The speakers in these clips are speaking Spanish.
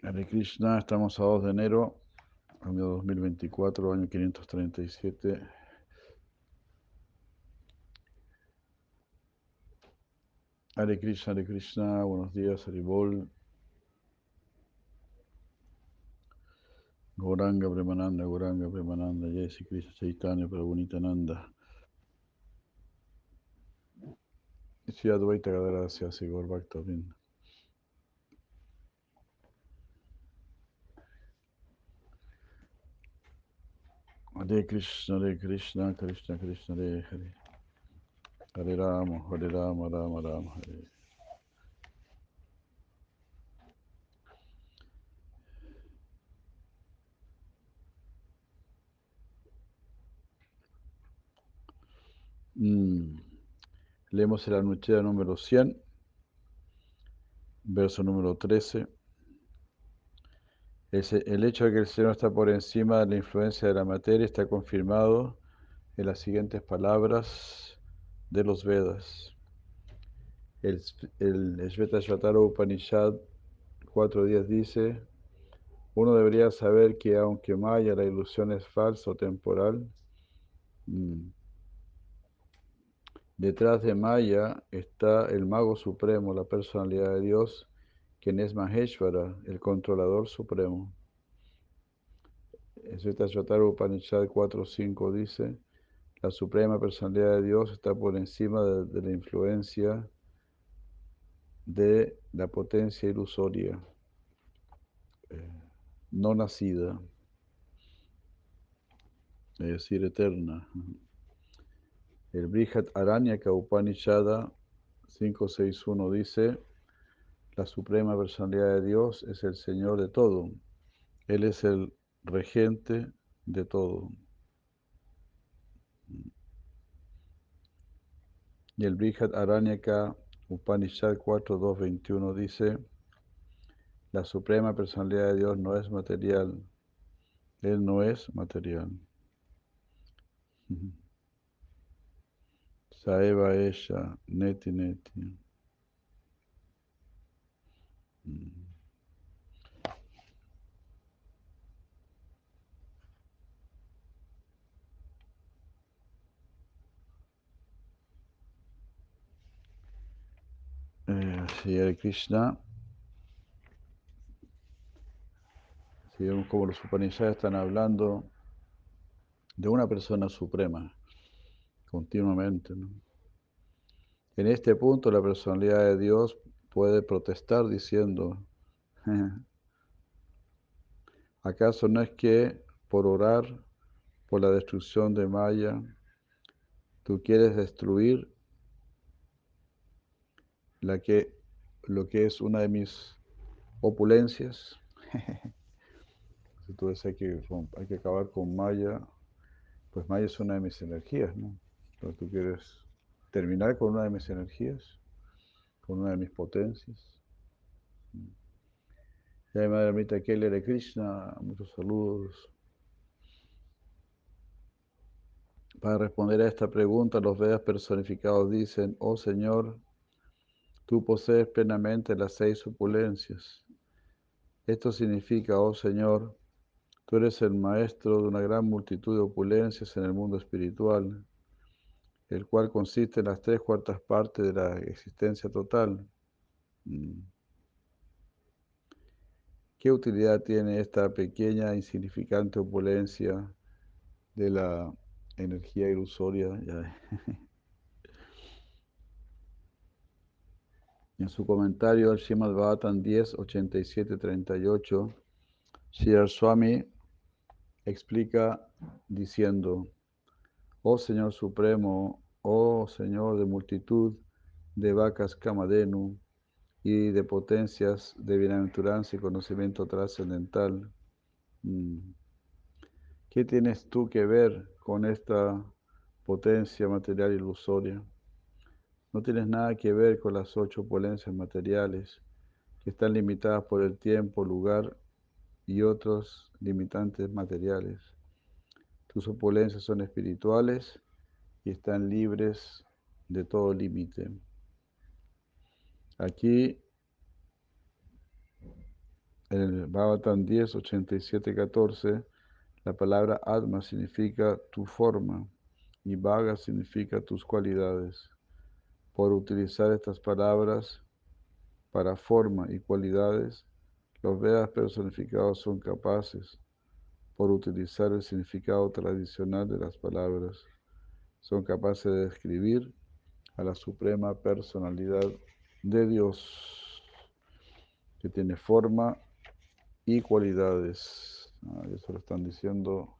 Hare Krishna, estamos a 2 de enero, año 2024, año 537. Hare Krishna, Hare Krishna, buenos días, Haribol. Goranga Premananda, Goranga Premananda, Jai Krishna Chaitanya, Prabhunitananda. Shri Advaita Gadara Sigor Bhaktavinda. Hare Krishna, Hare Krishna, Krishna Krishna, Hare Hare. Hare Rama, Hare Rama, Rama Rama, Hare. Mm. Leemos el anuchera número 100, verso número 13. El hecho de que el Señor está por encima de la influencia de la materia está confirmado en las siguientes palabras de los Vedas. El, el Shvetashvatara Upanishad 4.10 dice, uno debería saber que aunque Maya, la ilusión es falsa o temporal, mm, Detrás de Maya está el mago supremo, la personalidad de Dios, quien es Maheshwara, el controlador supremo. Svetasvatara Upanishad 4.5 dice, la suprema personalidad de Dios está por encima de, la influencia de la potencia ilusoria, eh, no nacida, es decir, eterna. El Brihat Aranyaka Upanishada 561 dice, la suprema personalidad de Dios es el Señor de todo. Él es el regente de todo. Y el Brihat Aranyaka Upanishad 4.2.21 dice, la suprema personalidad de Dios no es material. Él no es material. Saeva ella, neti neti. Mm. Eh, Krishna. Vemos como los Upanishads están hablando de una persona suprema continuamente. En este punto la personalidad de Dios puede protestar diciendo, ¿acaso no es que por orar por la destrucción de Maya, tú quieres destruir la que, lo que es una de mis opulencias? si tú dices que hay que acabar con Maya, pues Maya es una de mis energías, ¿no? Pero tú quieres terminar con una de mis energías, con una de mis potencias. Ya Madre Amita Kelly de Krishna, muchos saludos. Para responder a esta pregunta, los Vedas personificados dicen, oh Señor, tú posees plenamente las seis opulencias. Esto significa, oh Señor, tú eres el maestro de una gran multitud de opulencias en el mundo espiritual el cual consiste en las tres cuartas partes de la existencia total. Mm. ¿Qué utilidad tiene esta pequeña, insignificante opulencia de la energía ilusoria? en su comentario al Shimad Bhattan 10, 87, 38, Swami explica diciendo, Oh Señor Supremo, oh Señor de multitud de vacas Kamadenu y de potencias de bienaventuranza y conocimiento trascendental. Mm. ¿Qué tienes tú que ver con esta potencia material ilusoria? No tienes nada que ver con las ocho potencias materiales que están limitadas por el tiempo, lugar y otros limitantes materiales. Tus opulencias son espirituales y están libres de todo límite. Aquí en el Bhagavatam 10, 87, 14, la palabra Atma significa tu forma y Bhaga significa tus cualidades. Por utilizar estas palabras para forma y cualidades, los Vedas personificados son capaces, por utilizar el significado tradicional de las palabras, son capaces de describir a la suprema personalidad de Dios, que tiene forma y cualidades. Ah, eso lo están diciendo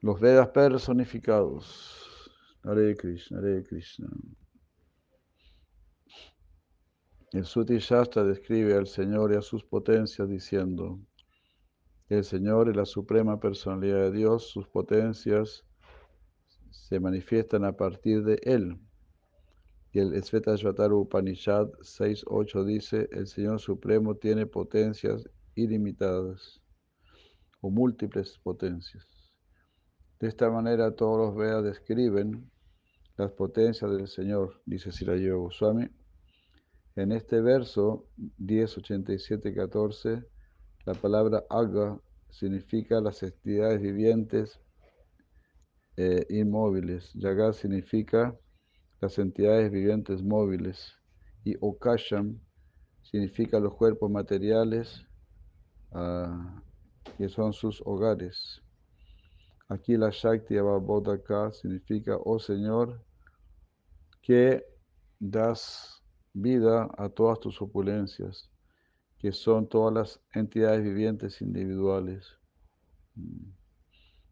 los Vedas personificados. Hare Krishna, Hare Krishna. El Suti Shastra describe al Señor y a sus potencias diciendo, el Señor es la suprema personalidad de Dios, sus potencias se manifiestan a partir de Él. Y el Svetasvatara Upanishad 6.8 dice, el Señor Supremo tiene potencias ilimitadas o múltiples potencias. De esta manera todos los Vedas describen las potencias del Señor, dice Sirayo Goswami. En este verso 10.87.14, la palabra Aga significa las entidades vivientes eh, inmóviles. Yaga significa las entidades vivientes móviles. Y Okasham significa los cuerpos materiales uh, que son sus hogares. Aquí la Shakti Abhabodaka significa, oh Señor, que das vida a todas tus opulencias, que son todas las entidades vivientes individuales. Mm.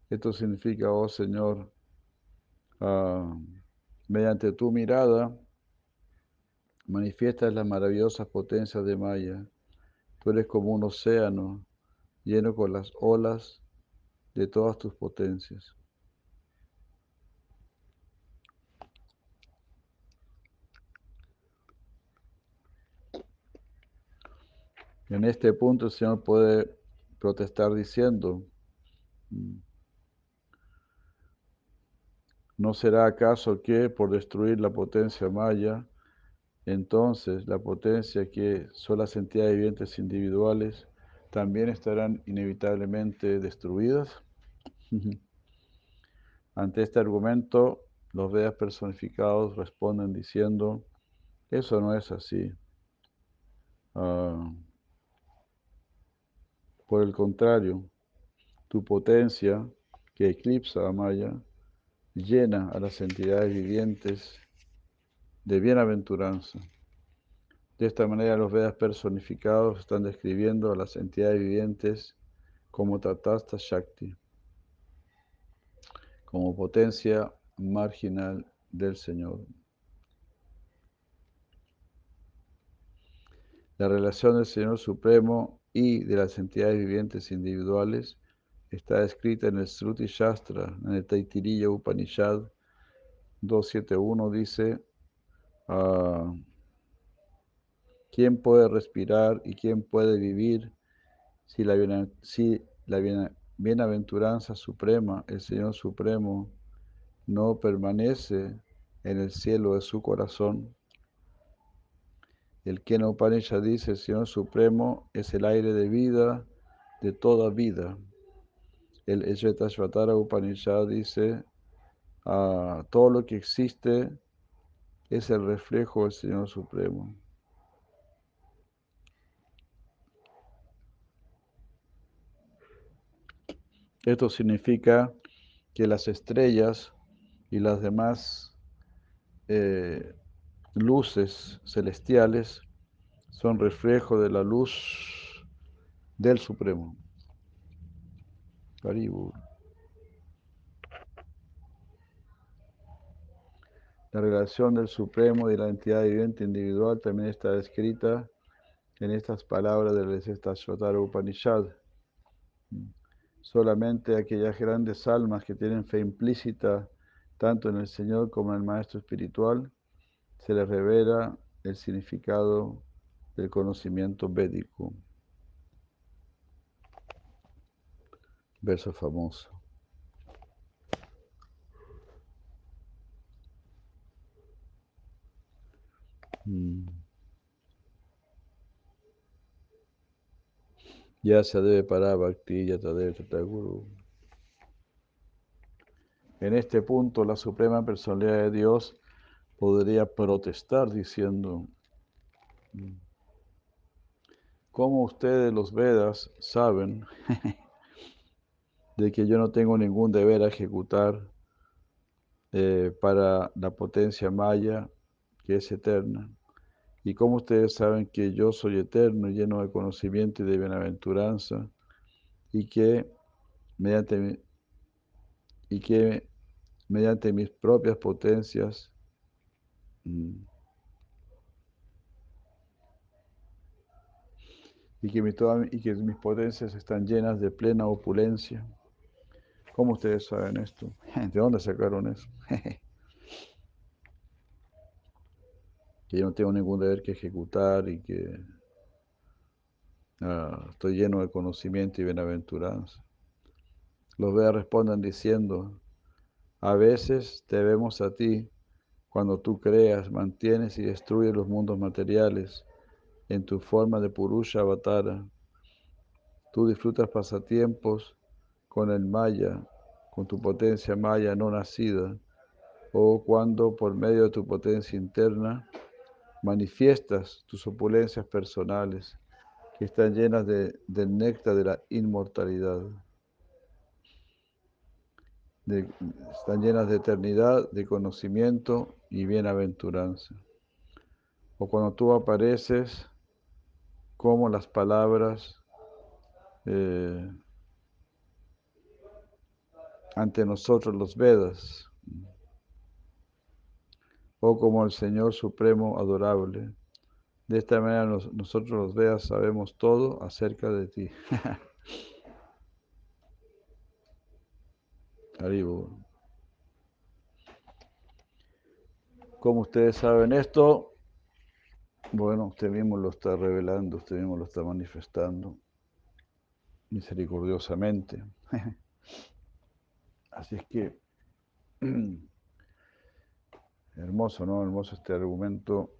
Esto significa, oh Señor, uh, mediante tu mirada, manifiestas las maravillosas potencias de Maya. Tú eres como un océano lleno con las olas de todas tus potencias. En este punto el Señor puede protestar diciendo, mm, ¿no será acaso que por destruir la potencia maya, entonces la potencia que son las entidades vivientes individuales también estarán inevitablemente destruidas? Ante este argumento, los Vedas personificados responden diciendo, eso no es así. Ah, por el contrario, tu potencia, que eclipsa a Maya, llena a las entidades vivientes de bienaventuranza. De esta manera los Vedas personificados están describiendo a las entidades vivientes como Tatasta Shakti, como potencia marginal del Señor. La relación del Señor Supremo y de las entidades vivientes individuales está escrita en el Sruti Shastra, en el Taitiriya Upanishad 271, dice, ah, ¿quién puede respirar y quién puede vivir si la, si bienaventuranza suprema, el Señor Supremo, no permanece en el cielo de su corazón? El Kena Upanishad dice, el Señor Supremo es el aire de vida de toda vida. El Eshvetashvatara Upanishad dice, ah, todo lo que existe es el reflejo del Señor Supremo. Esto significa que las estrellas y las demás eh, luces celestiales son reflejo de la luz del Supremo. La relación del Supremo y la entidad viviente individual también está escrita en estas palabras del Sestashvatara Upanishad. Solamente aquellas grandes almas que tienen fe implícita tanto en el Señor como en el Maestro Espiritual se les revela el significado del conocimiento védico. Verso famoso. Mm. Ya se debe para Bhakti, ya debe Guru. En este punto, la Suprema Personalidad de Dios podría protestar diciendo, ¿cómo ustedes los Vedas saben de que yo no tengo ningún deber a ejecutar eh, para la potencia maya que es eterna? ¿Y cómo ustedes saben que yo soy eterno, lleno de conocimiento y de bienaventuranza y que mediante, y que mediante mis propias potencias mm, y que, y que mis potencias están llenas de plena opulencia. ¿Cómo ustedes saben esto? ¿De dónde sacaron eso? que yo no tengo ningún deber que ejecutar y que ah, estoy lleno de conocimiento y bienaventuranza. Los Vedas responden diciendo, a veces te vemos a ti cuando tú creas, mantienes y destruyes los mundos materiales en tu forma de Purusha Avatara. Tú disfrutas pasatiempos con el Maya, con tu potencia Maya no nacida, o cuando por medio de tu potencia interna manifiestas tus opulencias personales que están llenas de, del néctar de la inmortalidad están llenas de eternidad, de conocimiento y bienaventuranza. O cuando tú apareces como las palabras eh, ante nosotros los Vedas, o como el Señor Supremo Adorable. De esta manera nosotros los Vedas sabemos todo acerca de ti. Como ustedes saben esto, bueno, usted mismo lo está revelando, usted mismo lo está manifestando misericordiosamente. Así es que, hermoso, ¿no? Hermoso este argumento,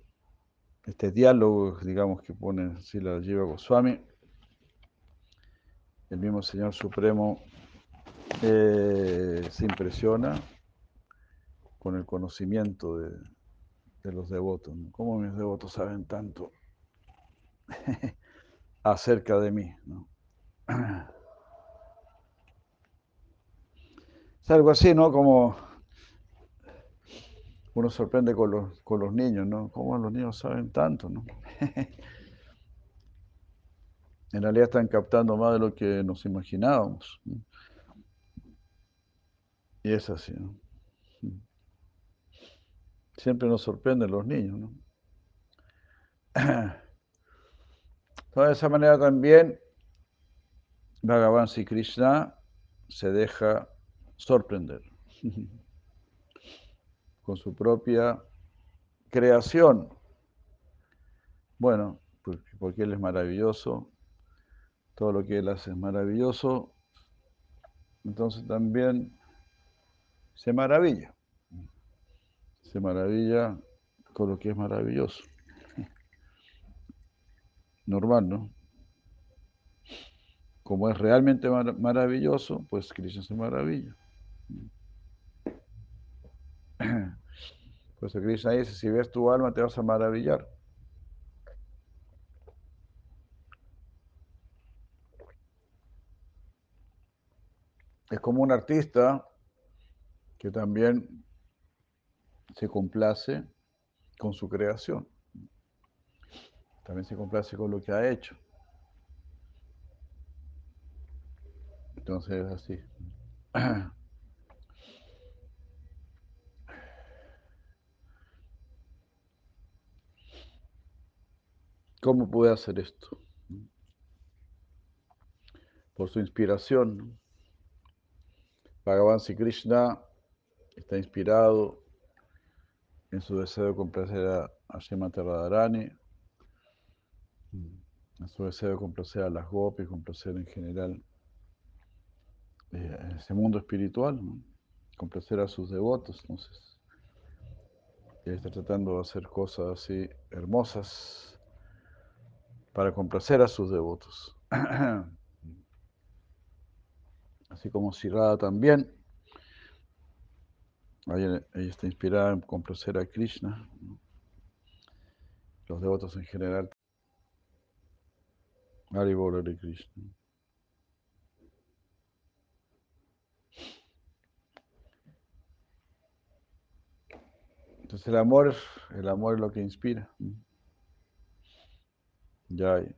este diálogo, digamos, que pone Sila Jiva Goswami, el mismo Señor Supremo eh, se impresiona con el conocimiento de, los devotos. ¿Cómo mis devotos saben tanto acerca de mí? Es algo así, ¿no? Como uno sorprende con los, con los niños, ¿no? ¿Cómo los niños saben tanto, ¿no? en realidad están captando más de lo que nos imaginábamos. Y es así, ¿no? Siempre nos sorprenden los niños, ¿no? de esa manera también Bhagavan Sri Krishna se deja sorprender con su propia creación. Bueno, porque Él es maravilloso, todo lo que Él hace es maravilloso, entonces también se maravilla. Se maravilla con lo que es maravilloso. Normal, ¿no? Como es realmente maravilloso, pues Krishna se maravilla. Pues Krishna dice, si ves tu alma te vas a maravillar. Es como un artista que también se complace con su creación. También se complace con lo que ha hecho. Entonces es así. ¿Cómo puede hacer esto? Por su inspiración. Bhagavan Sri Krishna está inspirado en su deseo de complacer a, a Srimati Radharani, en su deseo de complacer a las gopis, complacer en general eh, ese mundo espiritual, complacer a sus devotos. Entonces, él está tratando de hacer cosas así hermosas para complacer a sus devotos. así como Sirada también. Ella, está inspirada en complacer a Krishna. Los devotos en general. Haribol de Krishna. Entonces el amor, el amor es lo que inspira. Ya hay.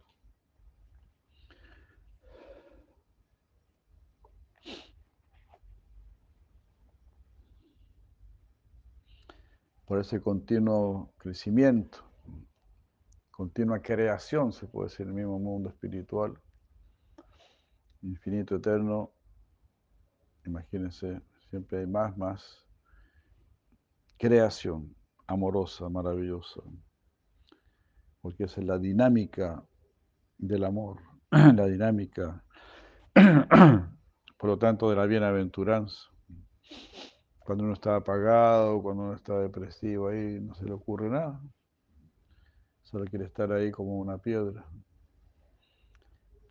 Por ese continuo crecimiento, continua creación, se puede decir, el mismo mundo espiritual, infinito, eterno. Imagínense, siempre hay más, más creación amorosa, maravillosa, porque esa es la dinámica del amor, la dinámica, por lo tanto, de la bienaventuranza. Cuando uno está apagado, cuando uno está depresivo, ahí no se le ocurre nada. Solo quiere estar ahí como una piedra.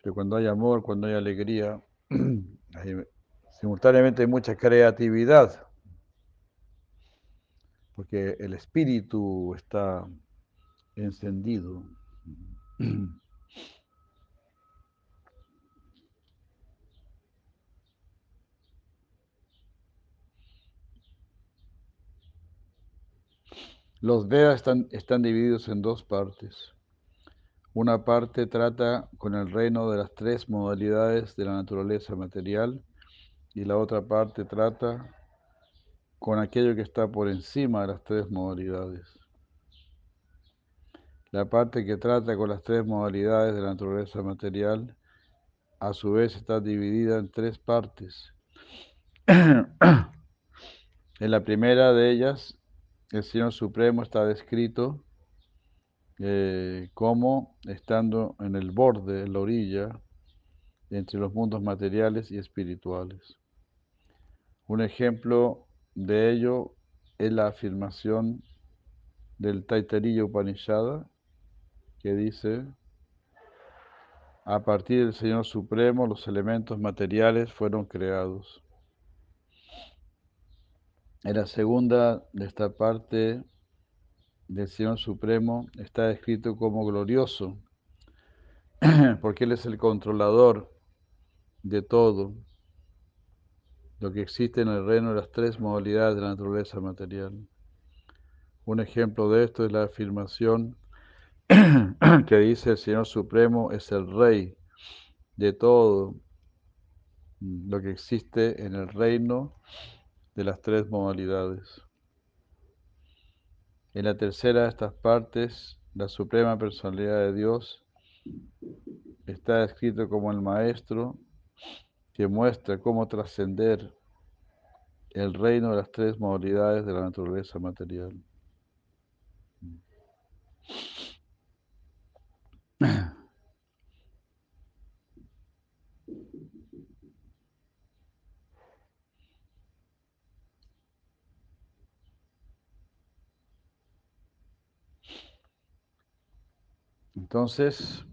Pero cuando hay amor, cuando hay alegría, simultáneamente hay mucha creatividad porque el espíritu está encendido. Los Vedas están, están divididos en dos partes. Una parte trata con el reino de las tres modalidades de la naturaleza material y la otra parte trata con aquello que está por encima de las tres modalidades. La parte que trata con las tres modalidades de la naturaleza material, a su vez está dividida en tres partes. en la primera de ellas, el Señor Supremo está descrito eh, como estando en el borde, en la orilla, entre los mundos materiales y espirituales. Un ejemplo de ello es la afirmación del Taittiriya Upanishada que dice, a partir del Señor Supremo los elementos materiales fueron creados. En la segunda de esta parte del Señor Supremo está escrito como glorioso, porque Él es el controlador de todo lo que existe en el reino de las tres modalidades de la naturaleza material. Un ejemplo de esto es la afirmación que dice el Señor Supremo es el Rey de todo lo que existe en el reino de las tres modalidades. En la tercera de estas partes, la Suprema Personalidad de Dios está escrito como el Maestro que muestra cómo trascender el reino de las tres modalidades de la naturaleza material. Entonces,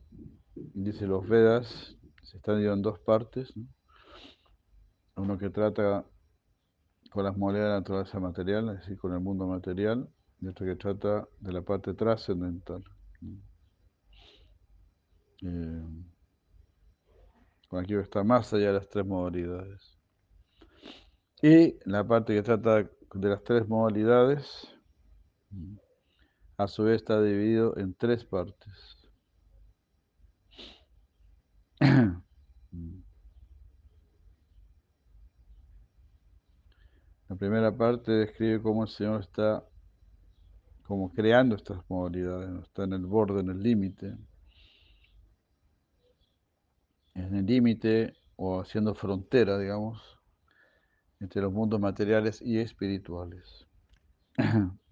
dice los Vedas, se están dividiendo en dos partes. Uno que trata con las modalidades de la naturaleza material, es decir, con el mundo material, y otro que trata de la parte trascendental. Eh, con aquello que está más allá de las tres modalidades. Y la parte que trata de las tres modalidades, a su vez está dividido en tres partes. La primera parte describe cómo el Señor está como creando estas modalidades, está en el borde, en el límite, en el límite o haciendo frontera, digamos, entre los mundos materiales y espirituales.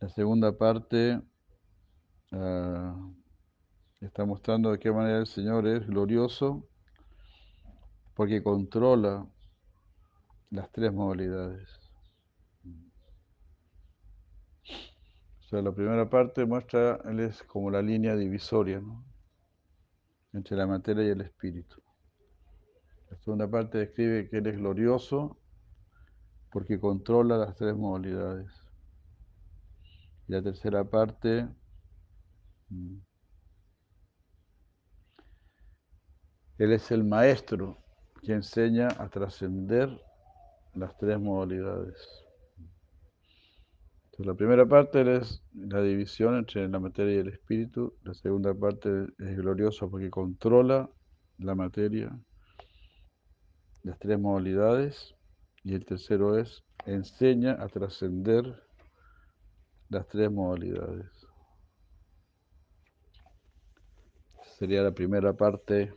La segunda parte ah, está mostrando de qué manera el Señor es glorioso porque controla las tres modalidades. O sea, la primera parte muestra, él es como la línea divisoria, entre la materia y el espíritu. La segunda parte describe que Él es glorioso porque controla las tres modalidades. Y la tercera parte mm, Él es el maestro que enseña a trascender las tres modalidades. Entonces, la primera parte es la división entre la materia y el espíritu. La segunda parte es gloriosa porque controla la materia, las tres modalidades. Y el tercero es enseña a trascender las tres modalidades. Sería la primera parte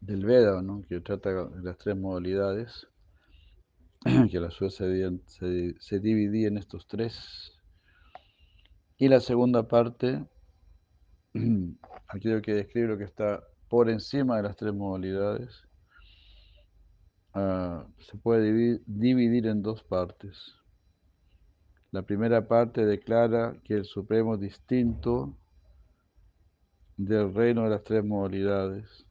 del Veda, ¿no? que trata de las tres modalidades, que la suya se, se, se dividía en estos tres. Y la segunda parte, aquello que describe lo que está por encima de las tres modalidades, uh, se puede dividir en dos partes. La primera parte declara que el Supremo es distinto del reino de las tres modalidades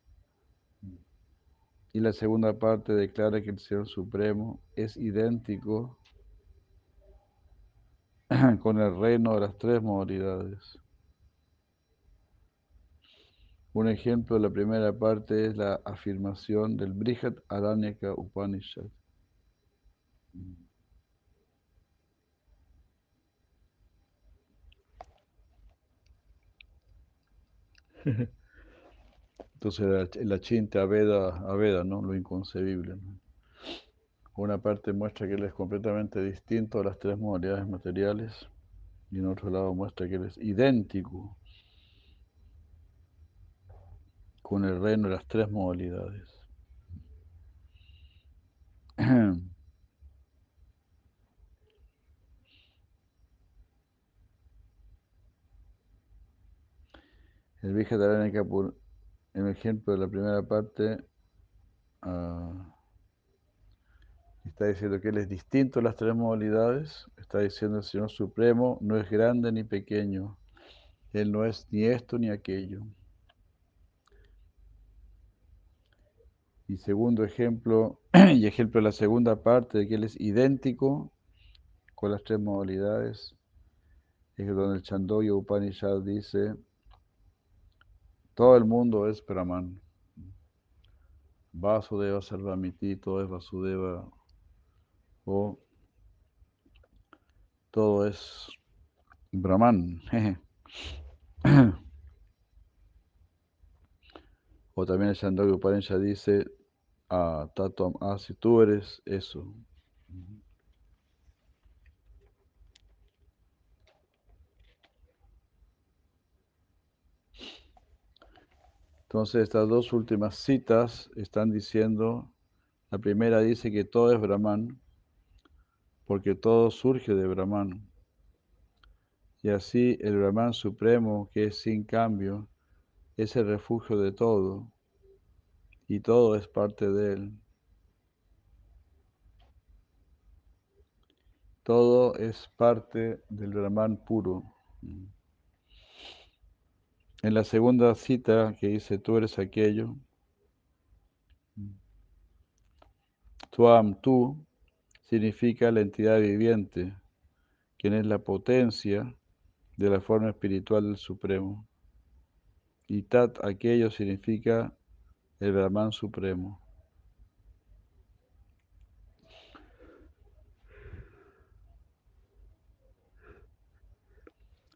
y la segunda parte declara que el Señor Supremo es idéntico con el reino de las tres modalidades. Un ejemplo de la primera parte es la afirmación del Brihat Aranyaka Upanishad. Entonces la, chinta Aveda, Aveda, ¿no? Lo inconcebible. Una parte muestra que él es completamente distinto a las tres modalidades materiales y en otro lado muestra que él es idéntico con el reino de las tres modalidades. El Vijataránica en el ejemplo de la primera parte, uh, está diciendo que Él es distinto a las tres modalidades, está diciendo el Señor Supremo no es grande ni pequeño, Él no es ni esto ni aquello. Y segundo ejemplo, y ejemplo de la segunda parte de que Él es idéntico con las tres modalidades, es donde el Chandogya Upanishad dice, todo el mundo es Brahman. Vasudeva Sarvamiti, todo es Vasudeva. O todo es Brahman. o también el Chandogya Upanishad dice, ah, Tatuam, ah, si tú eres eso. Entonces estas dos últimas citas están diciendo, la primera dice que todo es Brahman, porque todo surge de Brahman. Y así el Brahman supremo, que es sin cambio, es el refugio de todo, y todo es parte de él. Todo es parte del Brahman puro. En la segunda cita que dice, tú eres aquello, Tuam, tú, significa la entidad viviente, quien es la potencia de la forma espiritual del Supremo. Y Tat, aquello, significa el Brahman Supremo.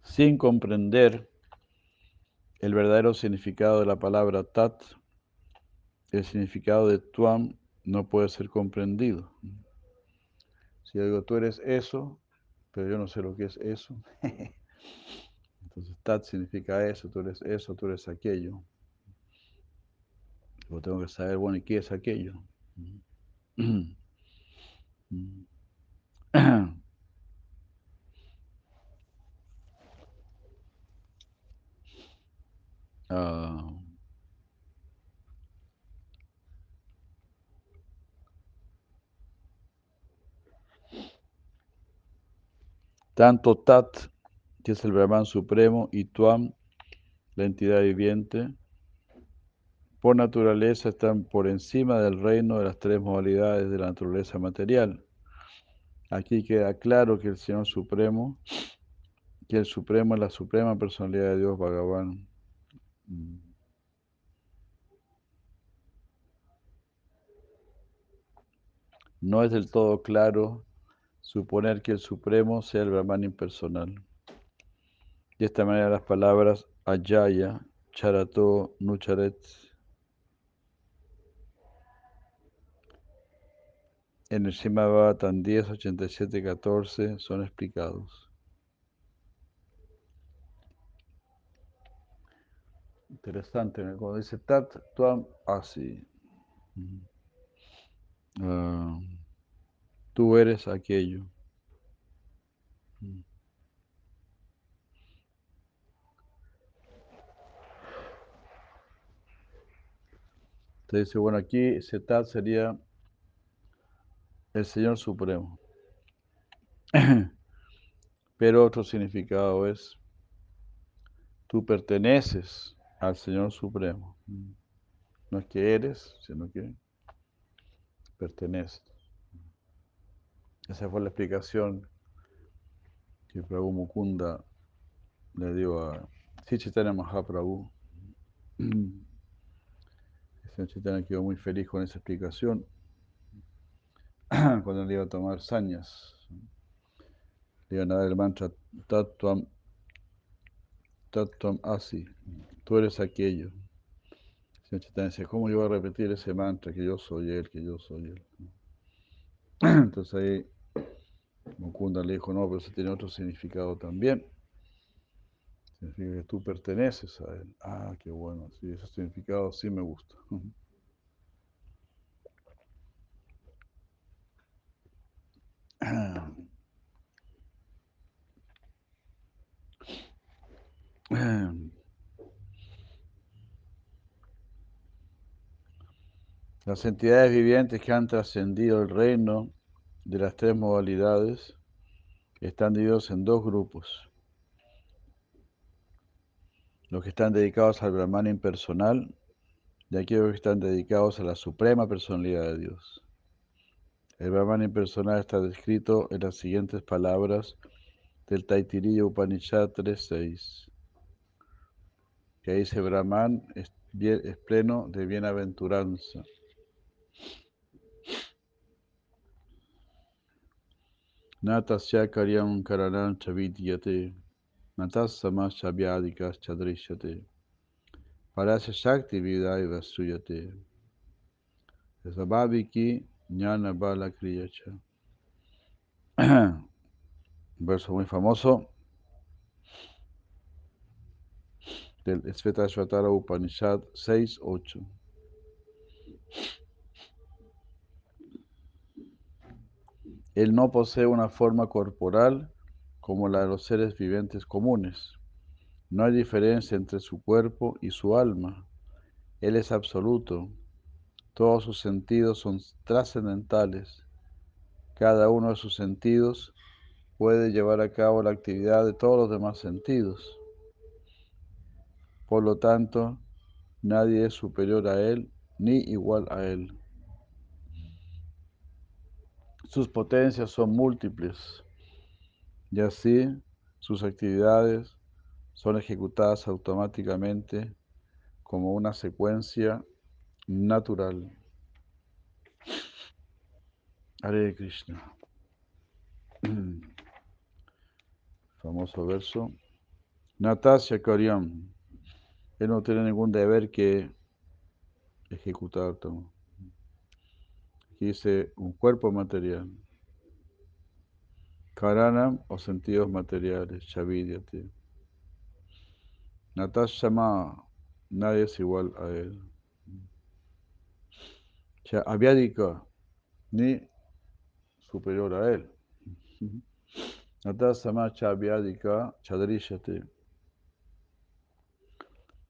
Sin comprender el verdadero significado de la palabra tat, el significado de tuam, no puede ser comprendido. Si yo digo, tú eres eso, pero yo no sé lo que es eso. Entonces, tat significa eso, tú eres eso, tú eres aquello. Yo tengo que saber, bueno, ¿y qué es aquello? Ah. tanto Tat, que es el Brahman Supremo, y Tuam, la entidad viviente, por naturaleza están por encima del reino de las tres modalidades de la naturaleza material. Aquí queda claro que el Señor Supremo, que el Supremo es la suprema personalidad de Dios Bhagavan. No es del todo claro suponer que el Supremo sea el Brahman impersonal. De esta manera las palabras Ayaya, Charato, Nucharet en el Shimabhatan 10, 87, 14 son explicados. Interesante, cuando dice Tat Tuam Asi. Ah, tú eres aquello. Entonces dice, bueno, aquí Setat sería el Señor Supremo. Pero otro significado es, tú perteneces al Señor Supremo. No es que eres, sino que perteneces. Esa fue la explicación que Prabhu Mukunda le dio a Sichitana Mahaprabhu. El señor Chitana quedó muy feliz con esa explicación. cuando le iba a tomar sañas. Le iban a dar el mantra Tattvam, Tattvam Asi, tú eres aquello. El Señor dice, ¿cómo yo voy a repetir ese mantra que yo soy él, que yo soy él? Entonces ahí Mukunda le dijo, no, pero eso tiene otro significado también. Significa que tú perteneces a él. Ah, qué bueno, sí, ese significado sí me gusta. Las entidades vivientes que han trascendido el reino de las tres modalidades están divididos en dos grupos. Los que están dedicados al Brahman impersonal y aquellos que están dedicados a la suprema personalidad de Dios. El Brahman impersonal está descrito en las siguientes palabras del Taitiriya Upanishad 3.6, que dice Brahman es, es pleno de bienaventuranza. Natasya karyam karanam chavidyate, natasama chavyadikas chadrishyate, parasya shakti vidaiva suyate. Sabhaviki Jnana Bala Kriyacha. Verso muy famoso del Svetashvatara Upanishad 6.8. Él no posee una forma corporal como la de los seres vivientes comunes. No hay diferencia entre su cuerpo y su alma. Él es absoluto, todos sus sentidos son trascendentales. Cada uno de sus sentidos puede llevar a cabo la actividad de todos los demás sentidos. Por lo tanto, nadie es superior a él ni igual a él. Sus potencias son múltiples y así sus actividades son ejecutadas automáticamente como una secuencia natural. Hare Krishna. Famoso verso. Natasya Karyam. Él no tiene ningún deber que ejecutar. Dice un cuerpo material. Karanam o sentidos materiales. Chavidyate. Natasya Ma. Nadie es igual a él aviádica ni superior a él. Samacha aviádica chadrishate.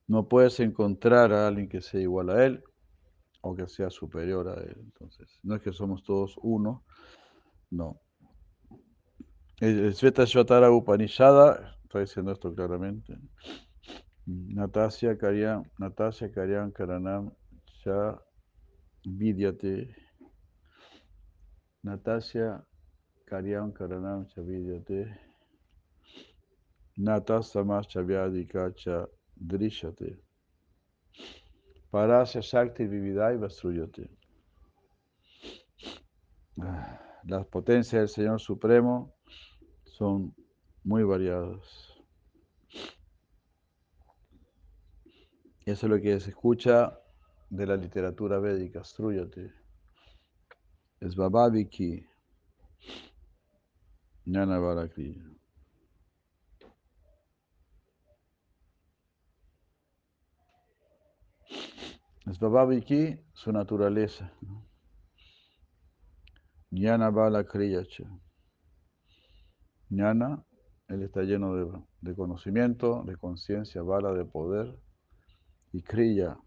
No puedes encontrar a alguien que sea igual a él que sea superior a él. Entonces, no es que somos todos uno, no. El Sveta Shvatara Upanishada está diciendo esto claramente. Natasya Karyam, Natasya Karyam Karanam Cha Vidyate. Natasya Karyam Karanam Cha Vidyate. Natas Samas Chavyadika Cha Drishate. Parasya Shakti Vividai Vastruyate. Las potencias del Señor Supremo son muy variadas. Eso es lo que se escucha de la literatura védica, Struyate. Es Babaviki, Balakriya. Es Babaviki, su naturaleza. Jnana Bala Kriyacha. Jnana, él está lleno de, de conocimiento, de conciencia, bala de poder y kriya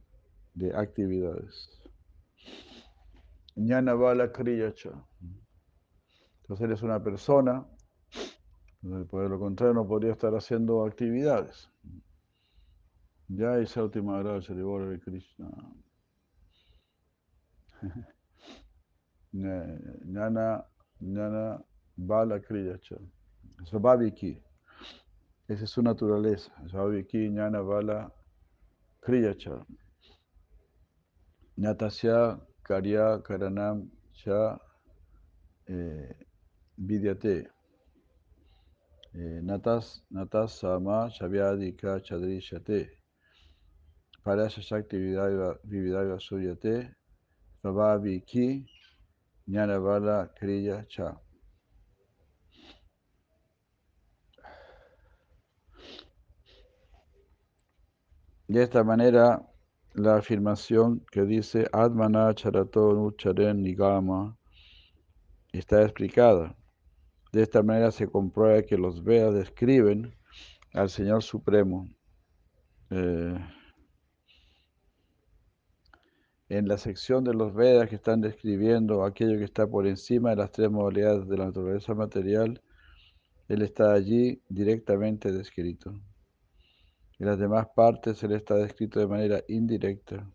de actividades. Jnana Bala Kriyacha. Entonces él es una persona, por lo contrario no podría estar haciendo actividades. Ya esa última gracia de Krishna. Jnana, Jnana Bala Kriyacha. Svabhaviki. Esa es su naturaleza. Svabhaviki, Jnana Bala Kriyacha. Natasya Karya Karanam Cha Vidyate. Natas Natas Sama Chavyadika Chadrishate. Parasya Shakti Vividaiva Suyate. Svabhaviki. Jnanavala Kriya Cha. De esta manera, la afirmación que dice Atmana Charato Nucharen Nigama está explicada. De esta manera se comprueba que los Vedas describen al Señor Supremo. Eh, en la sección de los Vedas que están describiendo aquello que está por encima de las tres modalidades de la naturaleza material, Él está allí directamente descrito. En las demás partes Él está descrito de manera indirecta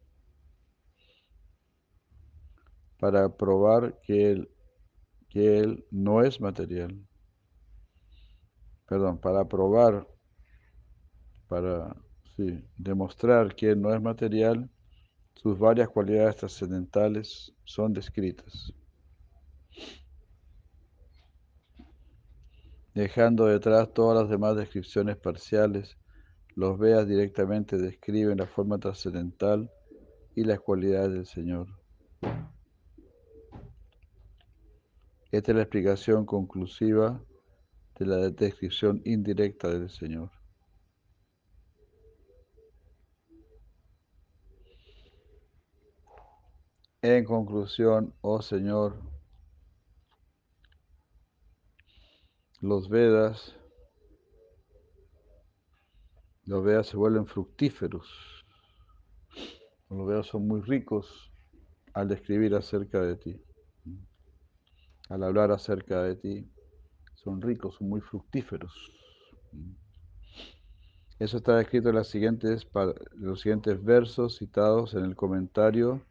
para probar que Él, que él no es material. Perdón, para probar, para sí, demostrar que Él no es material sus varias cualidades trascendentales son descritas. Dejando detrás todas las demás descripciones parciales, los Veas directamente describen la forma trascendental y las cualidades del Señor. Esta es la explicación conclusiva de la descripción indirecta del Señor. En conclusión, oh Señor, los Vedas, los Vedas se vuelven fructíferos. Los Vedas son muy ricos al describir acerca de ti, al hablar acerca de ti. Son ricos, son muy fructíferos. Eso está escrito en los siguientes versos citados en el comentario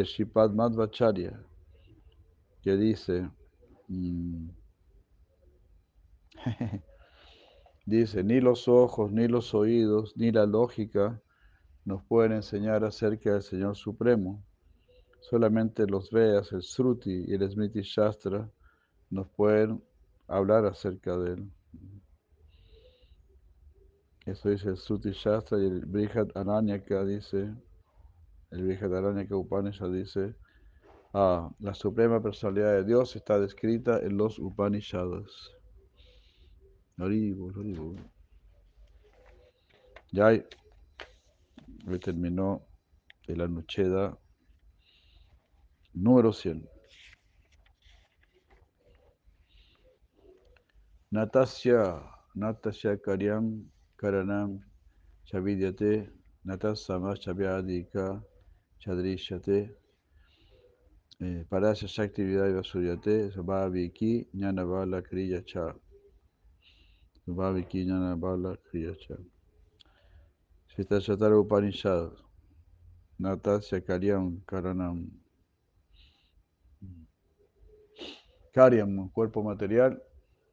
de Shipad Madhvacharya, que dice, mm, dice, ni los ojos, ni los oídos, ni la lógica nos pueden enseñar acerca del Señor Supremo. Solamente los Vedas, el Sruti y el Smriti Shastra nos pueden hablar acerca de él. Eso dice el Sruti Shastra y el Brihad Ananyaka dice, el Vijataranyaka Upanishad dice, ah, la suprema personalidad de Dios está descrita en los Upanishads. Ya hoy terminó el Anucheda número 100. Natasya, Natasya Karyam Karanam Chavidyate, Natasama Chavyadika Chadrishate, eh, Parasya Shakti Vidaiva Suryate, Sabhaviki Jnanavala Kriya Cha. Sabhaviki Jnanavala Kriya Cha. Shvetashvatara Upanishad. Natasya Karyam Karanam. Karyam, cuerpo material,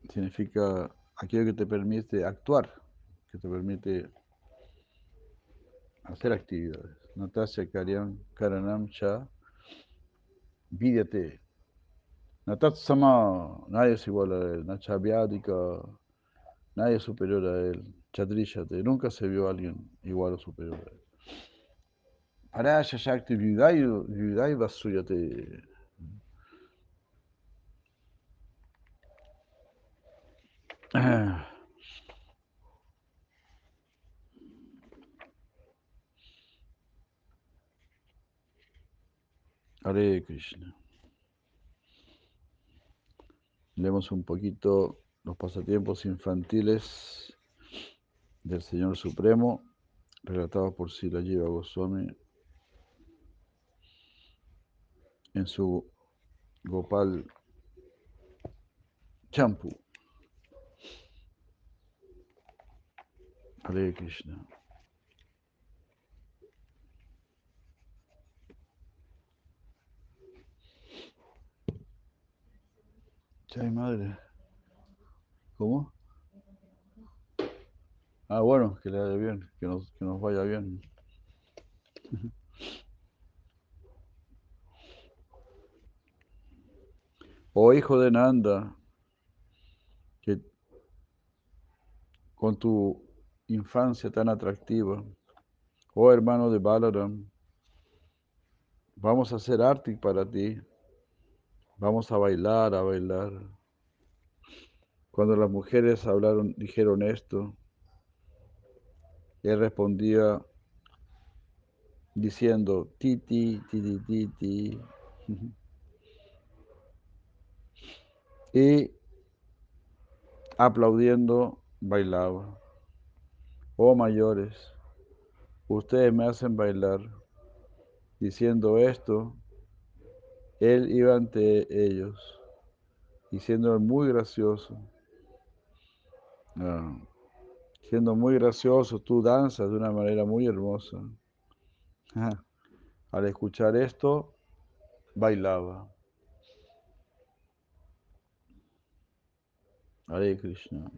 significa aquello que te permite actuar, que te permite hacer actividades. Natasya Karanam Cha. Vídate. Natat Sama, nadie es igual a él. Nachavyadika, nadie es superior a él. Chadrishate, nunca se vio a alguien igual o superior a él. Parasha Shakti Vyudai Vasuyate. Hare Krishna. Leemos un poquito los pasatiempos infantiles del Señor Supremo, relatados por Sila Jiva Goswami en su Gopal Champu. Hare Krishna. Chay madre. ¿Cómo? Ah, bueno, que le vaya bien, que nos, que nos vaya bien. Oh hijo de Nanda, que con tu infancia tan atractiva, oh hermano de Balaram, vamos a hacer arte para ti, vamos a bailar, a bailar. Cuando las mujeres hablaron, dijeron esto, él respondía diciendo, titi, titi, titi. Y aplaudiendo, bailaba. Oh mayores, ustedes me hacen bailar. Diciendo esto, él iba ante ellos, diciendo muy gracioso. Ah, siendo muy gracioso, tú danzas de una manera muy hermosa. Ah, al escuchar esto, bailaba. Hare Krishna.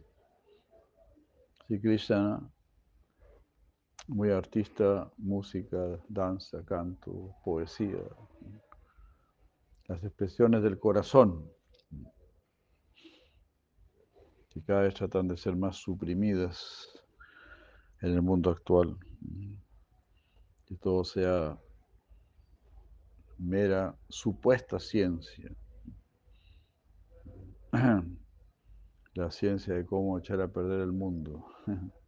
Sí, Krishna, muy artista, música, danza, canto, poesía, las expresiones del corazón, que cada vez tratan de ser más suprimidas en el mundo actual, que todo sea mera supuesta ciencia. la ciencia de cómo echar a perder el mundo.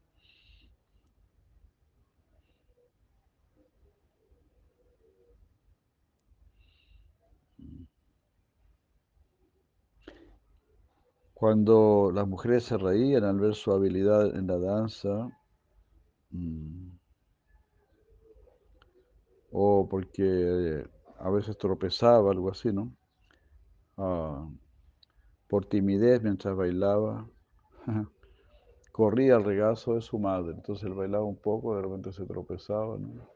Cuando las mujeres se reían al ver su habilidad en la danza, mm, o porque a veces tropezaba, algo así, ¿no? Ah, por timidez mientras bailaba, corría al regazo de su madre. Entonces él bailaba un poco, de repente se tropezaba, ¿no?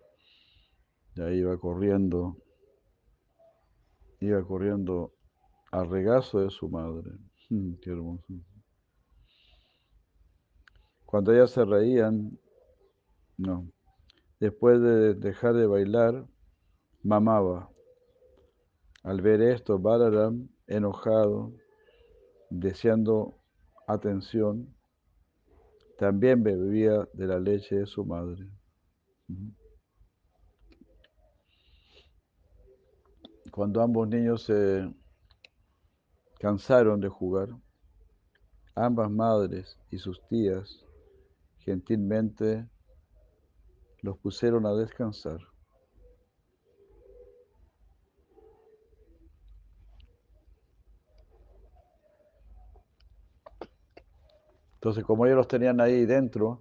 y ahí iba corriendo, iba corriendo al regazo de su madre. Qué hermoso. Cuando ellas se reían, no, después de dejar de bailar, mamaba. Al ver esto, Balaram, enojado, deseando atención, también bebía de la leche de su madre. Cuando ambos niños se cansaron de jugar, ambas madres y sus tías gentilmente los pusieron a descansar. Entonces, como ellos los tenían ahí dentro,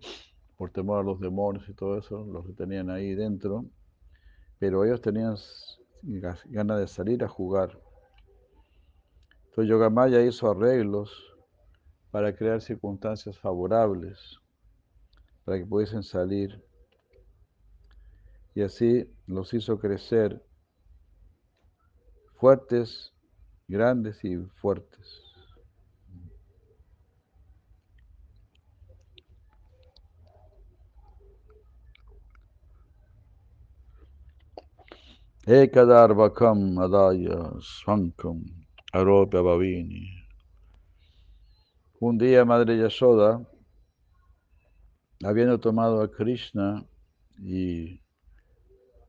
por temor a los demonios y todo eso, los tenían ahí dentro, pero ellos tenían ganas de salir a jugar. Entonces Yogamaya hizo arreglos para crear circunstancias favorables, para que pudiesen salir y así los hizo crecer fuertes, grandes y fuertes. Ekadarvakam adaya svankam aropya bhavini. Un día Madre Yashoda, habiendo tomado a Krishna y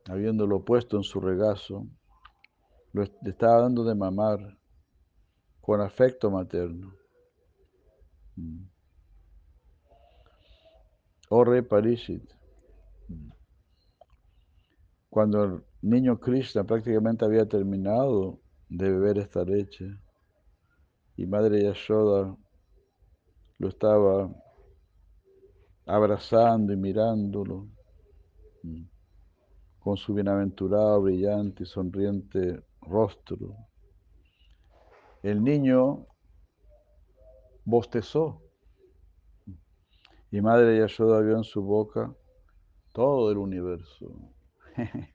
habiéndolo puesto en su regazo, le estaba dando de mamar con afecto materno. Oh rey Parishit, cuando el niño Krishna prácticamente había terminado de beber esta leche y Madre Yashoda lo estaba abrazando y mirándolo con su bienaventurado, brillante y sonriente rostro. El niño bostezó y Madre Yashoda vio en su boca todo el universo.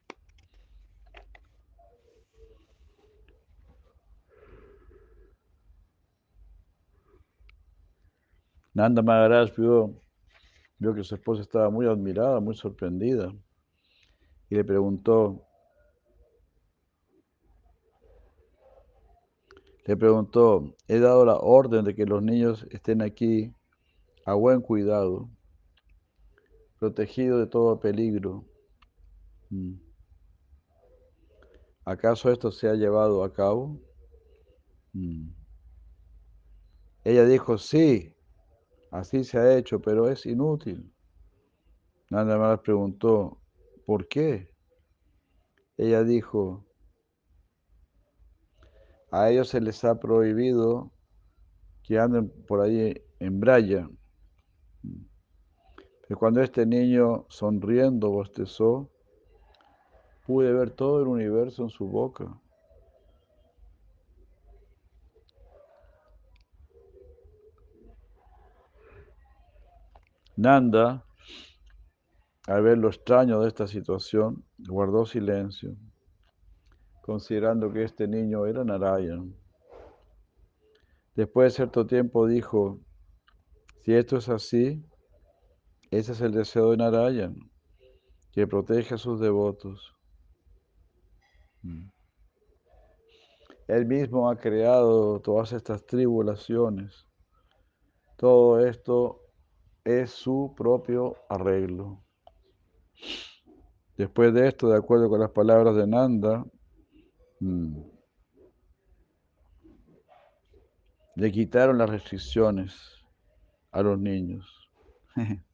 Nanda Maharaj vio, vio que su esposa estaba muy admirada, muy sorprendida, y le preguntó, le preguntó, he dado la orden de que los niños estén aquí a buen cuidado, protegidos de todo peligro. Mm. ¿Acaso esto se ha llevado a cabo? Mm. Ella dijo, sí, Así se ha hecho, pero es inútil. Nada más preguntó, ¿por qué? Ella dijo, a ellos se les ha prohibido que anden por ahí en braya. Pero cuando este niño sonriendo bostezó, pude ver todo el universo en su boca. Nanda, al ver lo extraño de esta situación, guardó silencio, considerando que este niño era Narayan. Después de cierto tiempo dijo, si esto es así, ese es el deseo de Narayan, que protege a sus devotos. Mm. Él mismo ha creado todas estas tribulaciones. Todo esto es su propio arreglo. Después de esto, de acuerdo con las palabras de Nanda, mm, le quitaron las restricciones a los niños.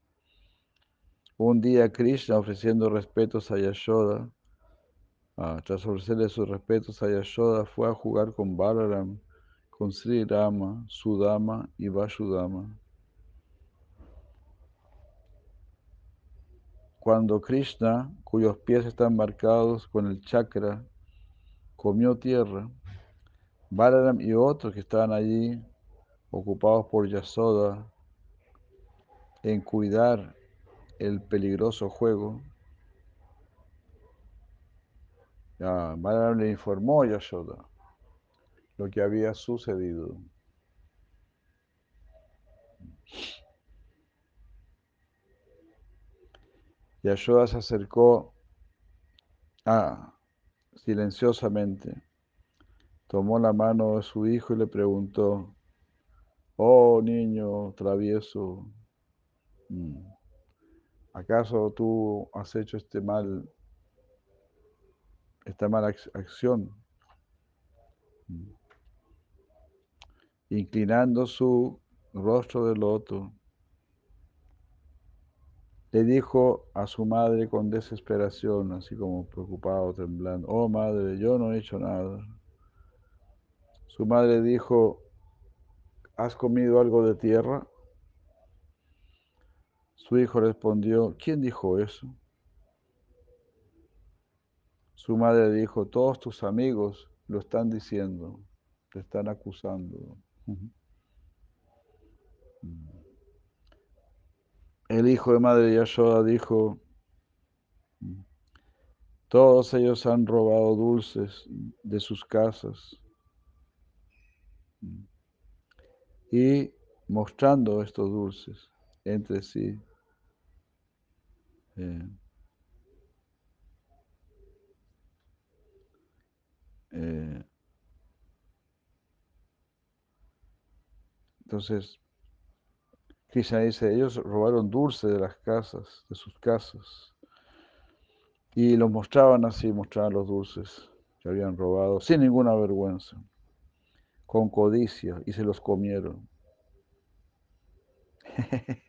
Un día Krishna ofreciendo respetos a Yashoda, ah, tras ofrecerle sus respetos a Yashoda, fue a jugar con Balaram, con Sri Rama, Sudama y Vasudama. Cuando Krishna, cuyos pies están marcados con el chakra, comió tierra, Balaram y otros que estaban allí, ocupados por Yasoda, en cuidar el peligroso juego, Balaram le informó a Yasoda lo que había sucedido. Yashoda se acercó a, silenciosamente, tomó la mano de su hijo y le preguntó, oh niño travieso, mm, ¿acaso tú has hecho este mal, esta mala acción? Mm. Inclinando su rostro de loto, le dijo a su madre con desesperación, así como preocupado, temblando, oh madre, yo no he hecho nada. Su madre dijo, ¿has comido algo de tierra? Su hijo respondió, ¿quién dijo eso? Su madre dijo, todos tus amigos lo están diciendo, te están acusando. El hijo de madre Yashoda dijo, Todos ellos han robado dulces de sus casas y mostrando estos dulces entre sí. Eh, eh, entonces, Krishna dice, ellos robaron dulces de las casas, de sus casas, y los mostraban así, mostraban los dulces que habían robado, sin ninguna vergüenza, con codicia, y se los comieron.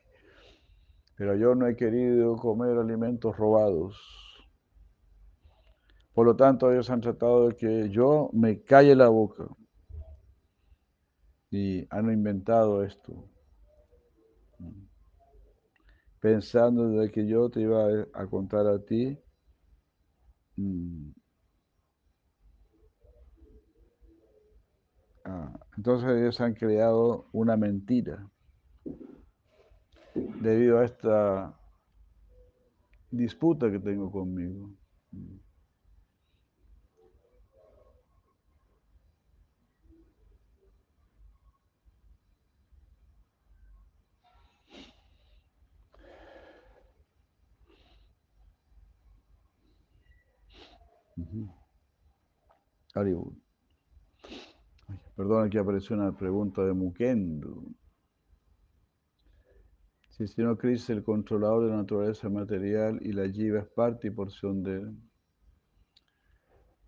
Pero yo no he querido comer alimentos robados. Por lo tanto, ellos han tratado de que yo me calle la boca. Y han inventado esto. Pensando de que yo te iba a contar a ti mm, ah, entonces ellos han creado una mentira debido a esta disputa que tengo conmigo. Perdón, aquí apareció una pregunta de Mukendo. Si el Señor Cristo es el controlador de la naturaleza material y la jiva es parte y porción de él,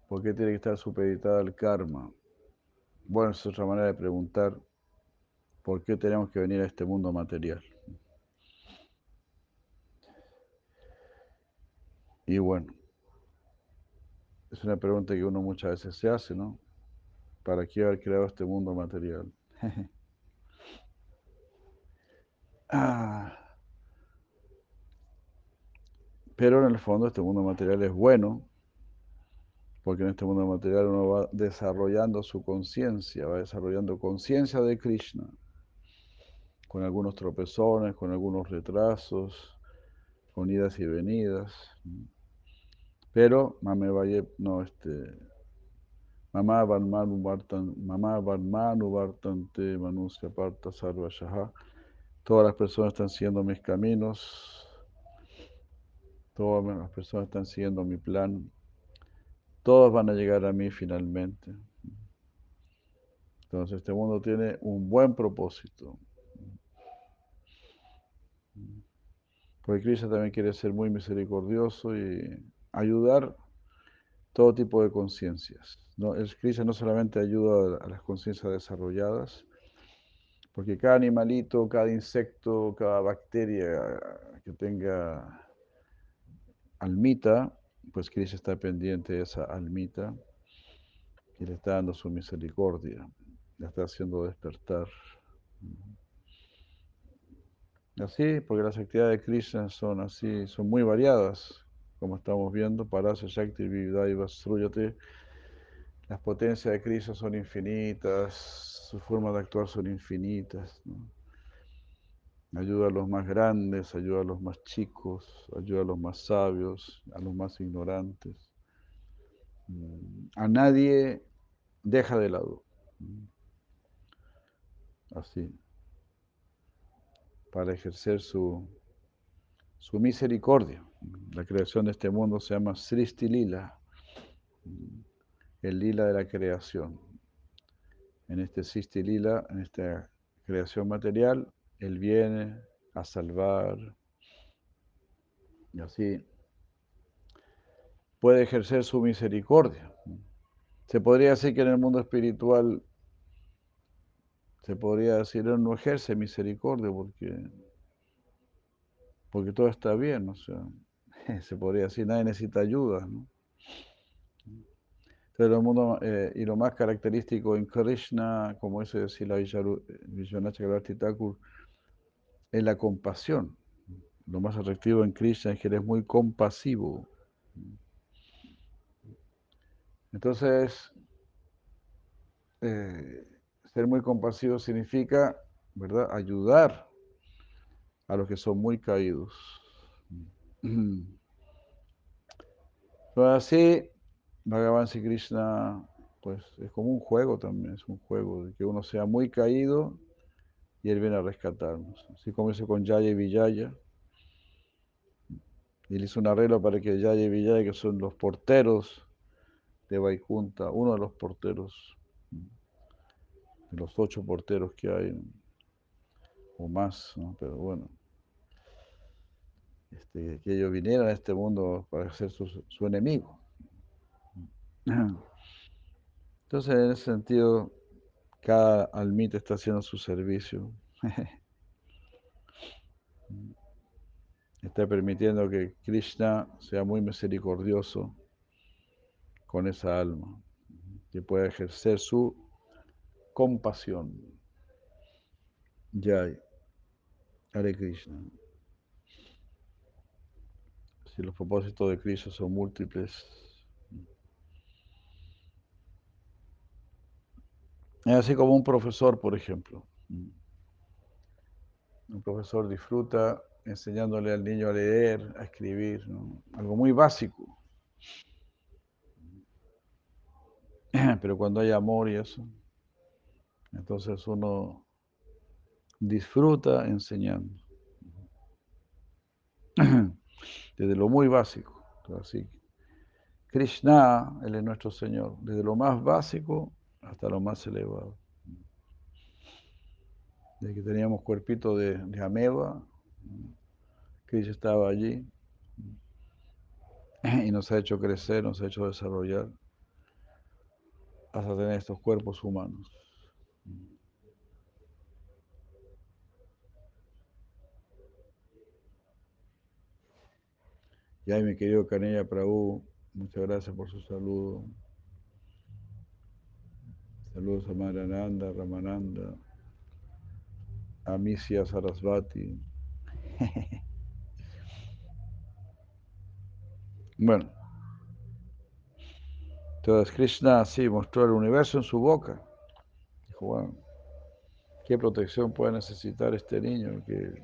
¿por qué tiene que estar supeditada al karma? Bueno, es otra manera de preguntar por qué tenemos que venir a este mundo material. Y bueno, es una pregunta que uno muchas veces se hace, ¿no? ¿Para qué haber creado este mundo material? Ah. Pero en el fondo este mundo material es bueno, porque en este mundo material uno va desarrollando su conciencia, va desarrollando conciencia de Krishna, con algunos tropezones, con algunos retrasos, con idas y venidas. Pero Mame Valle, no, este, Mamá Varmanu Vartan, Mamá Varmanu Vartante Manusya Parta Sarva Shaha Todas las personas están siguiendo mis caminos. Todas las personas están siguiendo mi plan. Todos van a llegar a mí finalmente. Entonces este mundo tiene un buen propósito. Porque Cristo también quiere ser muy misericordioso y ayudar todo tipo de conciencias. ¿no? El Cristo no solamente ayuda a las conciencias desarrolladas, porque cada animalito, cada insecto, cada bacteria que tenga almita, pues Cristo está pendiente de esa almita y le está dando su misericordia, le está haciendo despertar. Así, porque las actividades de Krishna son así, son muy variadas, como estamos viendo, para Shakti Vividai Vastruyate las potencias de Cristo son infinitas, sus formas de actuar son infinitas. Ayuda a los más grandes, ayuda a los más chicos, ayuda a los más sabios, a los más ignorantes. A nadie deja de lado. Así. Para ejercer su, su misericordia. La creación de este mundo se llama Sristi Lila el lila de la creación. En este Sisti lila, en esta creación material, Él viene a salvar y así puede ejercer su misericordia. Se podría decir que en el mundo espiritual se podría decir, Él no ejerce misericordia porque, porque todo está bien, o sea, se podría decir, nadie necesita ayuda, ¿no? Pero el mundo, eh, y lo más característico en Krishna, como eso decía la Vishwanath Thakur, es la compasión. Lo más atractivo en Krishna es que él es muy compasivo. Entonces, eh, ser muy compasivo significa, ¿verdad?, ayudar a los que son muy caídos. Pero así, Bhagavan Sri Krishna, pues es como un juego también, es un juego, de que uno sea muy caído y él viene a rescatarnos. Así como hizo con Yaya y Vijaya. Él hizo un arreglo para que Yaya y Vijaya, que son los porteros de Vaikunta, uno de los porteros, de los ocho porteros que hay, o más, ¿no? pero bueno, este, que ellos vinieran a este mundo para ser su, su enemigo. Entonces, en ese sentido, cada almita está haciendo su servicio. está permitiendo que Krishna sea muy misericordioso con esa alma, que pueda ejercer su compasión. Jai. Hare Krishna. Si los propósitos de Krishna son múltiples, es así como un profesor, por ejemplo. Un profesor disfruta enseñándole al niño a leer, a escribir, algo muy básico. Pero cuando hay amor y eso, entonces uno disfruta enseñando. Desde lo muy básico. Así, Krishna, Él es nuestro Señor, desde lo más básico hasta lo más elevado. Desde que teníamos cuerpito de, de ameba, Krishna estaba allí y nos ha hecho crecer, nos ha hecho desarrollar hasta tener estos cuerpos humanos. Y ahí mi querido Canella Prabhu, muchas gracias por su saludo. Saludos a Marananda, Ramananda, a Misia Sarasvati. bueno, entonces Krishna sí mostró el universo en su boca. Dijo, bueno, ¿qué protección puede necesitar este niño que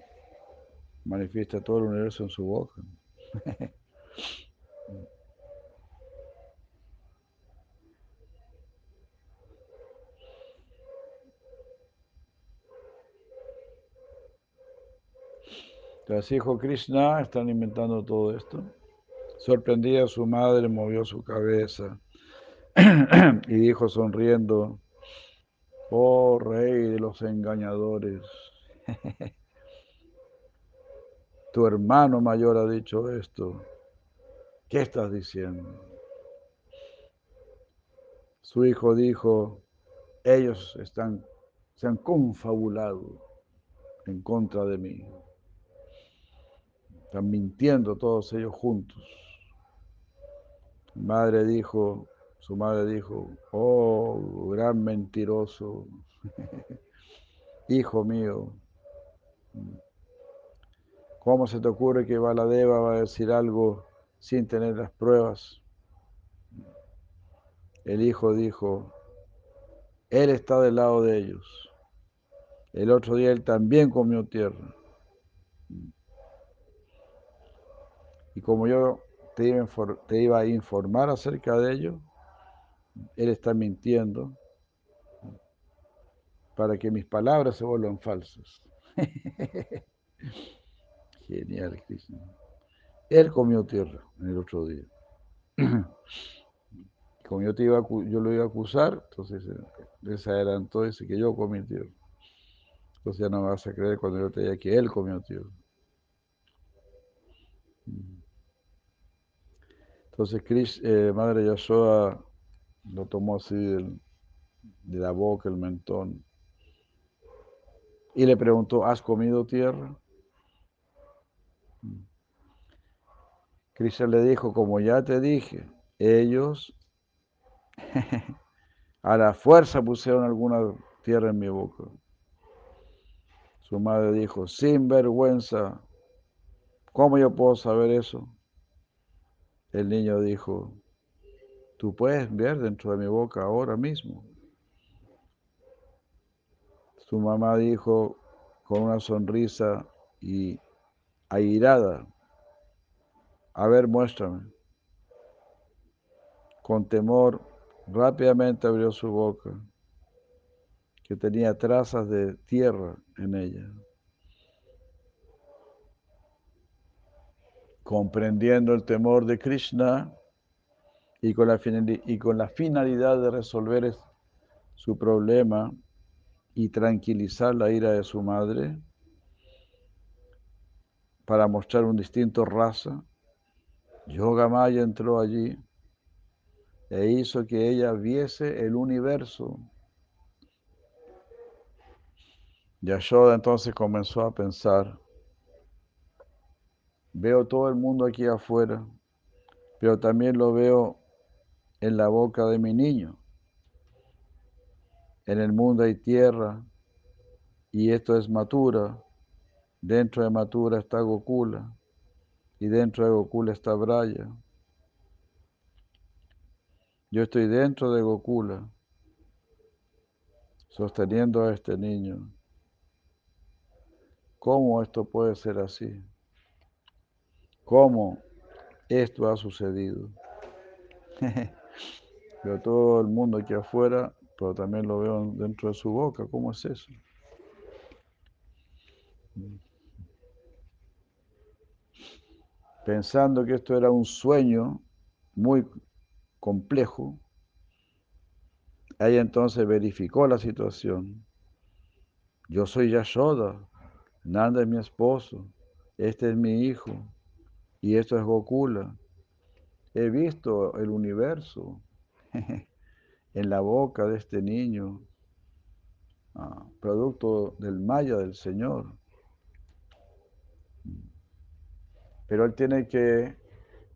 manifiesta todo el universo en su boca? Entonces, hijo Krishna, están inventando todo esto. Sorprendida su madre, movió su cabeza y dijo sonriendo, oh rey de los engañadores, tu hermano mayor ha dicho esto, ¿qué estás diciendo? Su hijo dijo, ellos están, se han confabulado en contra de mí. Están mintiendo todos ellos juntos. Madre dijo, su madre dijo, oh, gran mentiroso, hijo mío, ¿cómo se te ocurre que Baladeva va a decir algo sin tener las pruebas? El hijo dijo, él está del lado de ellos. El otro día él también comió tierra. Y como yo te iba, a informar acerca de ello, él está mintiendo para que mis palabras se vuelvan falsas. Genial, Krishna. Él comió tierra en el otro día. Como yo, te iba yo lo iba a acusar, entonces él se adelantó y dice que yo comí tierra. Entonces ya no me vas a creer cuando yo te diga que él comió tierra. Entonces, Chris, eh, Madre Yashoda lo tomó así de la boca, el mentón, y le preguntó, ¿has comido tierra? Krishna le dijo, como ya te dije, ellos a la fuerza pusieron alguna tierra en mi boca. Su madre dijo, sin vergüenza, ¿cómo yo puedo saber eso? El niño dijo, tú puedes ver dentro de mi boca ahora mismo. Su mamá dijo con una sonrisa y airada, a ver, muéstrame. con temor, rápidamente abrió su boca, que tenía trazas de tierra en ella. Comprendiendo el temor de Krishna y con la, y con la finalidad de resolver su problema y tranquilizar la ira de su madre, para mostrar un distinto raza, Yogamaya entró allí e hizo que ella viese el universo. Yashoda entonces comenzó a pensar, veo todo el mundo aquí afuera, pero también lo veo en la boca de mi niño. En el mundo hay tierra y esto es Matura. Dentro de Matura está Gokula y dentro de Gokula está Braya. Yo estoy dentro de Gokula, sosteniendo a este niño. ¿Cómo esto puede ser así? ¿Cómo esto ha sucedido? Veo todo el mundo aquí afuera, pero también lo veo dentro de su boca. ¿Cómo es eso? Pensando que esto era un sueño muy complejo, ella entonces verificó la situación. Yo soy Yashoda, Nanda es mi esposo, este es mi hijo y esto es Gokula. He visto el universo en la boca de este niño, ah, producto del maya del Señor. Pero él tiene que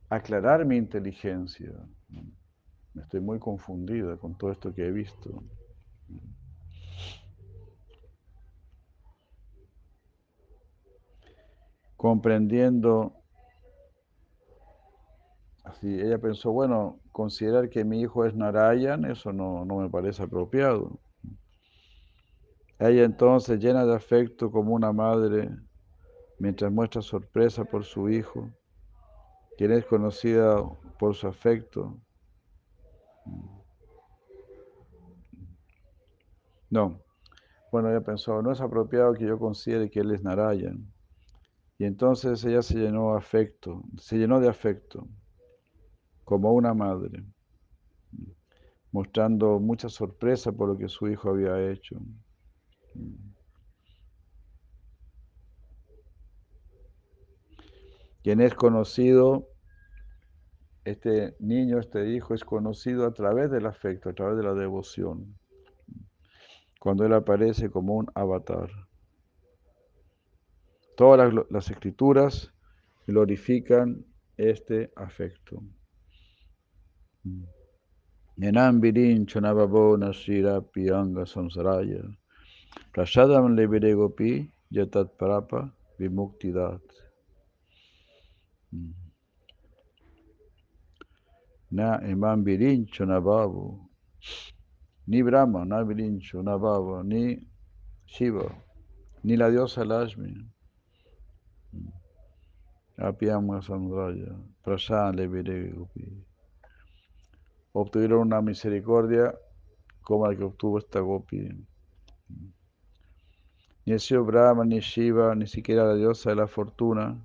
aclarar mi inteligencia. Estoy muy confundida con todo esto que he visto. Comprendiendo, así ella pensó, bueno, considerar que mi hijo es Narayan, eso no, no me parece apropiado. Ella entonces, llena de afecto como una madre, mientras muestra sorpresa por su hijo, quien es conocida por su afecto. No. Bueno, ella pensó, no es apropiado que yo considere que él es Narayan. Y entonces ella se llenó afecto, se llenó de afecto, como una madre, mostrando mucha sorpresa por lo que su hijo había hecho. Quien es conocido, este niño, este hijo es conocido a través del afecto, a través de la devoción, cuando él aparece como un avatar. Todas las, escrituras glorifican este afecto. Nenam virin chonababo nasira pianga samsaraya. Yatat parapa vimuktidat. Na imam virincho nababu. Ni Brahma, na virincho, nababa, ni Shiva, ni la diosa Lashmi. Apiama Sandraya, Prasan Leviregopi. Obtuvieron una misericordia como la que obtuvo esta Gopi. Ni el Brahma, ni Shiva, ni siquiera la diosa de la fortuna,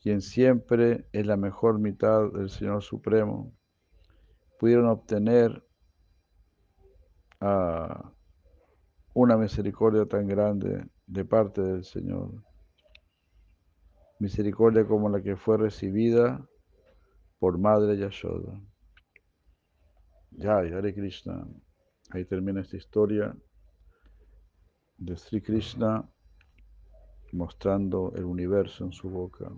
quien siempre es la mejor mitad del Señor Supremo, pudieron obtener una misericordia tan grande de parte del Señor. Misericordia como la que fue recibida por Madre Yashoda. Ya, Hare Krishna. Ahí termina esta historia de Sri Krishna mostrando el universo en su boca.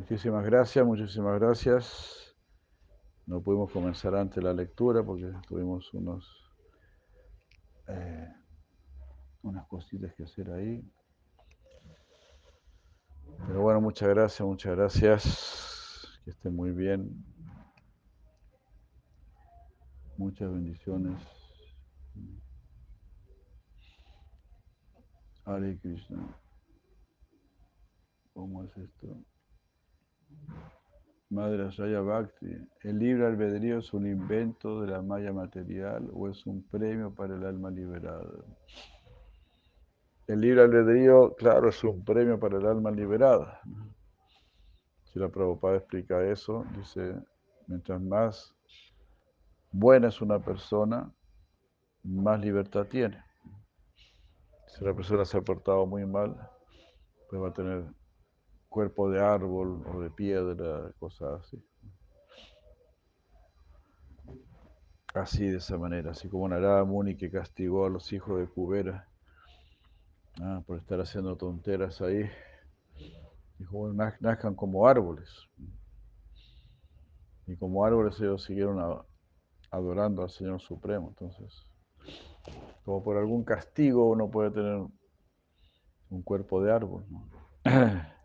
Muchísimas gracias, muchísimas gracias. No pudimos comenzar antes la lectura porque tuvimos unos, eh, unas cositas que hacer ahí. Pero bueno, muchas gracias, muchas gracias. Que estén muy bien. Muchas bendiciones. Hare Krishna. ¿Cómo es esto? Madre Raya Bhakti, ¿el libre albedrío es un invento de la malla material o es un premio para el alma liberada? El libre albedrío, claro, es un premio para el alma liberada. Si la Prabhupada explica eso, dice, mientras más buena es una persona, más libertad tiene. Si la persona se ha portado muy mal, pues va a tener cuerpo de árbol o de piedra, cosas así. Así, de esa manera, así como Narada Muni que castigó a los hijos de Kubera ah, por estar haciendo tonteras ahí. Dijo, nazcan como árboles. Y como árboles ellos siguieron adorando al Señor Supremo. Entonces, como por algún castigo uno puede tener un cuerpo de árbol.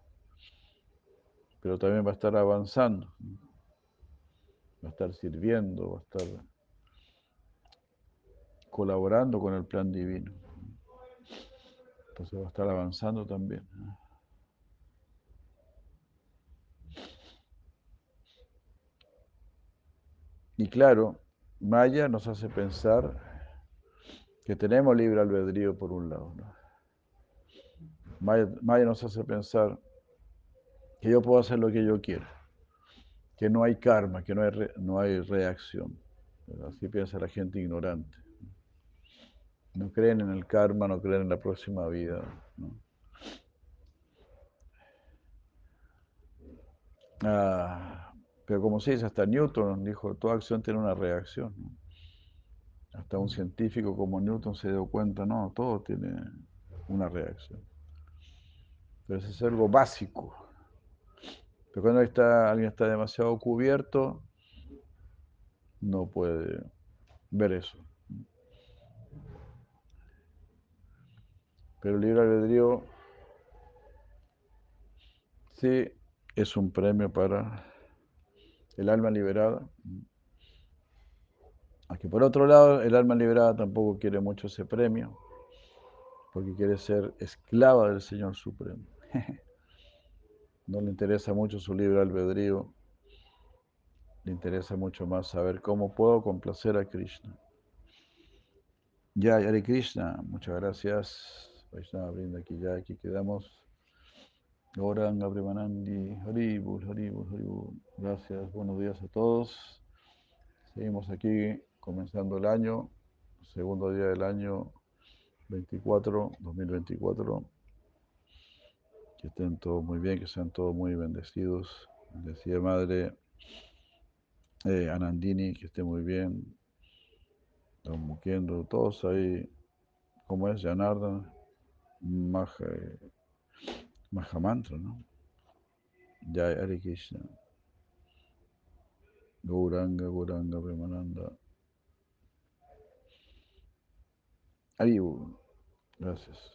Pero también va a estar avanzando. Va a estar sirviendo, va a estar colaborando con el plan divino. Entonces va a estar avanzando también. Y claro, Maya nos hace pensar que tenemos libre albedrío por un lado. Maya, nos hace pensar que yo puedo hacer lo que yo quiera, que no hay karma, que no hay, no hay reacción. Así piensa la gente ignorante. No creen en el karma, no creen en la próxima vida. Ah, pero como se dice, hasta Newton dijo, toda acción tiene una reacción. Hasta un científico como Newton se dio cuenta, no, todo tiene una reacción. Pero eso es algo básico. Pero cuando está, alguien está demasiado cubierto, no puede ver eso. Pero el libre albedrío sí es un premio para el alma liberada. Aquí por otro lado, el alma liberada tampoco quiere mucho ese premio, porque quiere ser esclava del Señor Supremo. No le interesa mucho su libre albedrío, le interesa mucho más saber cómo puedo complacer a Krishna. Ya, Hare Krishna, muchas gracias. Vaishnava Brinda aquí ya, aquí quedamos. Gauranga Premanandi, Haribul, Haribul, Haribul. Gracias, buenos días a todos. Seguimos aquí comenzando el año, segundo día del año 24, 2024. Que estén todos muy bien, que sean todos muy bendecidos. Decía Madre eh, Anandini, que esté muy bien. Don Muquendo, todos ahí, como es, Janardan, Maha, Mantra, ¿no? Jai Hare Krishna. Gauranga, Gauranga, Premananda. Aribu. Gracias.